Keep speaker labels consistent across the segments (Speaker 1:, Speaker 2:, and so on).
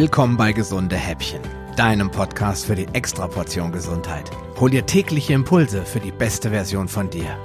Speaker 1: Willkommen bei Gesunde Häppchen, deinem Podcast für die Extraportion Gesundheit. Hol dir tägliche Impulse für die beste Version von dir.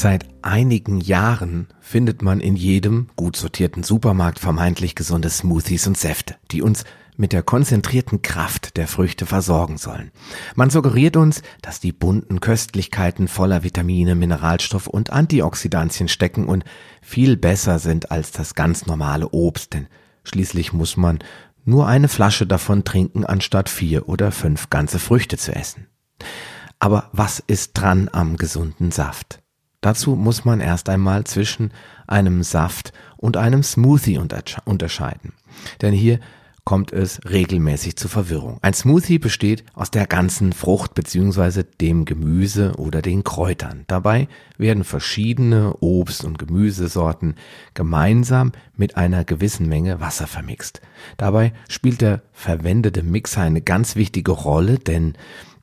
Speaker 1: Seit einigen Jahren findet man in jedem gut sortierten Supermarkt vermeintlich gesunde Smoothies und Säfte, die uns mit der konzentrierten Kraft der Früchte versorgen sollen. Man suggeriert uns, dass die bunten Köstlichkeiten voller Vitamine, Mineralstoff und Antioxidantien stecken und viel besser sind als das ganz normale Obst, denn schließlich muss man nur eine Flasche davon trinken, anstatt vier oder fünf ganze Früchte zu essen. Aber was ist dran am gesunden Saft? Dazu muss man erst einmal zwischen einem Saft und einem Smoothie unterscheiden. Denn hier kommt es regelmäßig zu Verwirrung. Ein Smoothie besteht aus der ganzen Frucht bzw. dem Gemüse oder den Kräutern. Dabei werden verschiedene Obst- und Gemüsesorten gemeinsam mit einer gewissen Menge Wasser vermixt. Dabei spielt der verwendete Mixer eine ganz wichtige Rolle, denn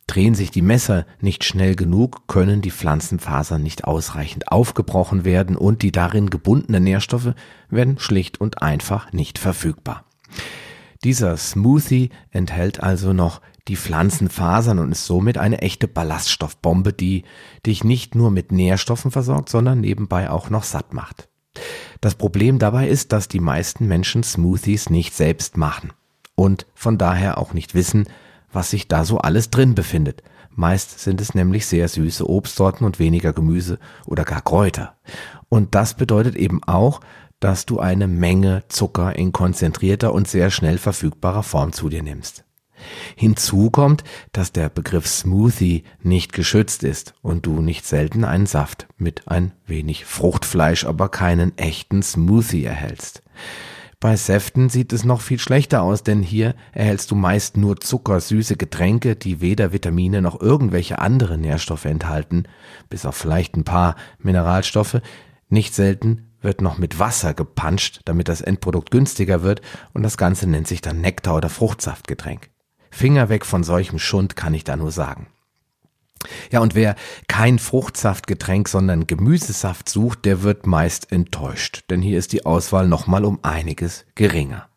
Speaker 1: Drehen sich die Messer nicht schnell genug, können die Pflanzenfasern nicht ausreichend aufgebrochen werden und die darin gebundenen Nährstoffe werden schlicht und einfach nicht verfügbar. Dieser Smoothie enthält also noch die Pflanzenfasern und ist somit eine echte Ballaststoffbombe, die dich nicht nur mit Nährstoffen versorgt, sondern nebenbei auch noch satt macht. Das Problem dabei ist, dass die meisten Menschen Smoothies nicht selbst machen und von daher auch nicht wissen, was sich da so alles drin befindet. Meist sind es nämlich sehr süße Obstsorten und weniger Gemüse oder gar Kräuter. Und das bedeutet eben auch, dass du eine Menge Zucker in konzentrierter und sehr schnell verfügbarer Form zu dir nimmst. Hinzu kommt, dass der Begriff Smoothie nicht geschützt ist und du nicht selten einen Saft mit ein wenig Fruchtfleisch, aber keinen echten Smoothie erhältst. Bei Säften sieht es noch viel schlechter aus, denn hier erhältst du meist nur zuckersüße Getränke, die weder Vitamine noch irgendwelche andere Nährstoffe enthalten, bis auf vielleicht ein paar Mineralstoffe. Nicht selten wird noch mit Wasser gepanscht, damit das Endprodukt günstiger wird und das Ganze nennt sich dann Nektar- oder Fruchtsaftgetränk. Finger weg von solchem Schund kann ich da nur sagen. Ja, und wer kein Fruchtsaftgetränk, sondern Gemüsesaft sucht, der wird meist enttäuscht, denn hier ist die Auswahl nochmal um einiges geringer.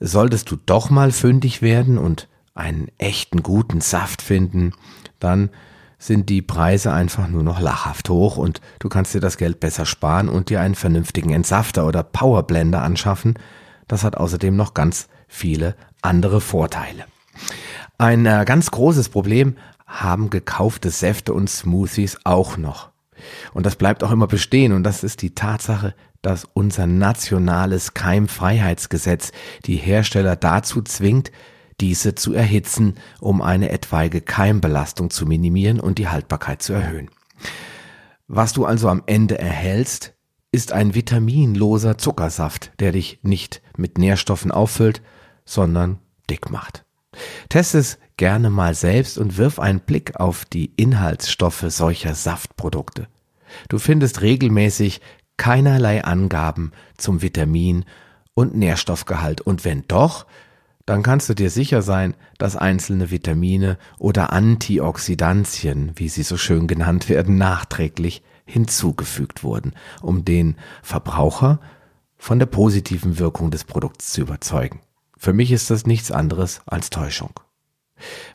Speaker 1: Solltest du doch mal fündig werden und einen echten guten Saft finden, dann sind die Preise einfach nur noch lachhaft hoch und du kannst dir das Geld besser sparen und dir einen vernünftigen Entsafter oder Powerblender anschaffen. Das hat außerdem noch ganz viele andere Vorteile. Ein äh, ganz großes Problem haben gekaufte Säfte und Smoothies auch noch. Und das bleibt auch immer bestehen und das ist die Tatsache, dass unser nationales Keimfreiheitsgesetz die Hersteller dazu zwingt, diese zu erhitzen, um eine etwaige Keimbelastung zu minimieren und die Haltbarkeit zu erhöhen. Was du also am Ende erhältst, ist ein vitaminloser Zuckersaft, der dich nicht mit Nährstoffen auffüllt, sondern dick macht. Test es gerne mal selbst und wirf einen Blick auf die Inhaltsstoffe solcher Saftprodukte. Du findest regelmäßig keinerlei Angaben zum Vitamin und Nährstoffgehalt und wenn doch, dann kannst du dir sicher sein, dass einzelne Vitamine oder Antioxidantien, wie sie so schön genannt werden, nachträglich hinzugefügt wurden, um den Verbraucher von der positiven Wirkung des Produkts zu überzeugen. Für mich ist das nichts anderes als Täuschung.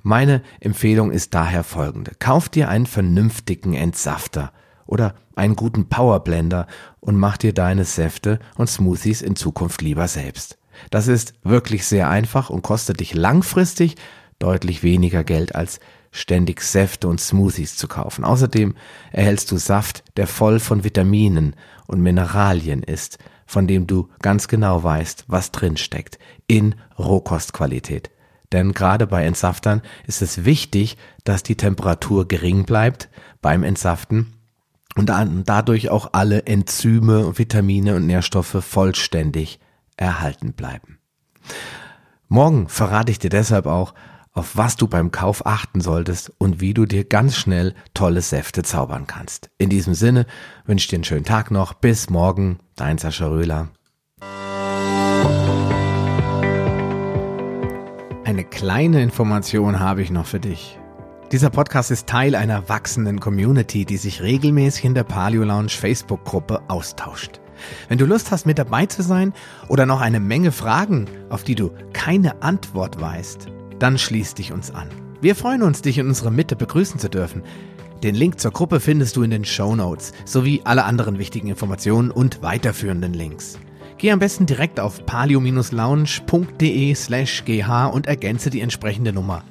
Speaker 1: Meine Empfehlung ist daher folgende. Kauf dir einen vernünftigen Entsafter oder einen guten Powerblender und mach dir deine Säfte und Smoothies in Zukunft lieber selbst. Das ist wirklich sehr einfach und kostet dich langfristig deutlich weniger Geld als ständig Säfte und Smoothies zu kaufen. Außerdem erhältst du Saft, der voll von Vitaminen und Mineralien ist, von dem du ganz genau weißt, was drin steckt, in Rohkostqualität. Denn gerade bei Entsaftern ist es wichtig, dass die Temperatur gering bleibt beim Entsaften und dadurch auch alle Enzyme, Vitamine und Nährstoffe vollständig erhalten bleiben. Morgen verrate ich dir deshalb auch, auf was du beim Kauf achten solltest und wie du dir ganz schnell tolle Säfte zaubern kannst. In diesem Sinne wünsche ich dir einen schönen Tag noch. Bis morgen, dein Sascha Röhler. Eine kleine Information habe ich noch für dich. Dieser Podcast ist Teil einer wachsenden Community, die sich regelmäßig in der Paleo Lounge Facebook-Gruppe austauscht. Wenn du Lust hast, mit dabei zu sein oder noch eine Menge Fragen, auf die du keine Antwort weißt, dann schließ dich uns an. Wir freuen uns, dich in unserer Mitte begrüßen zu dürfen. Den Link zur Gruppe findest du in den Show Notes sowie alle anderen wichtigen Informationen und weiterführenden Links. Geh am besten direkt auf palio-lounge.de slash gh und ergänze die entsprechende Nummer.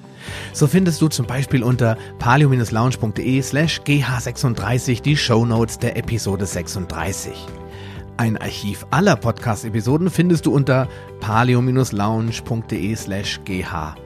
Speaker 1: So findest du zum Beispiel unter palio-lounge.de slash gh36 die Show Notes der Episode 36. Ein Archiv aller Podcast-Episoden findest du unter palio-lounge.de slash gh.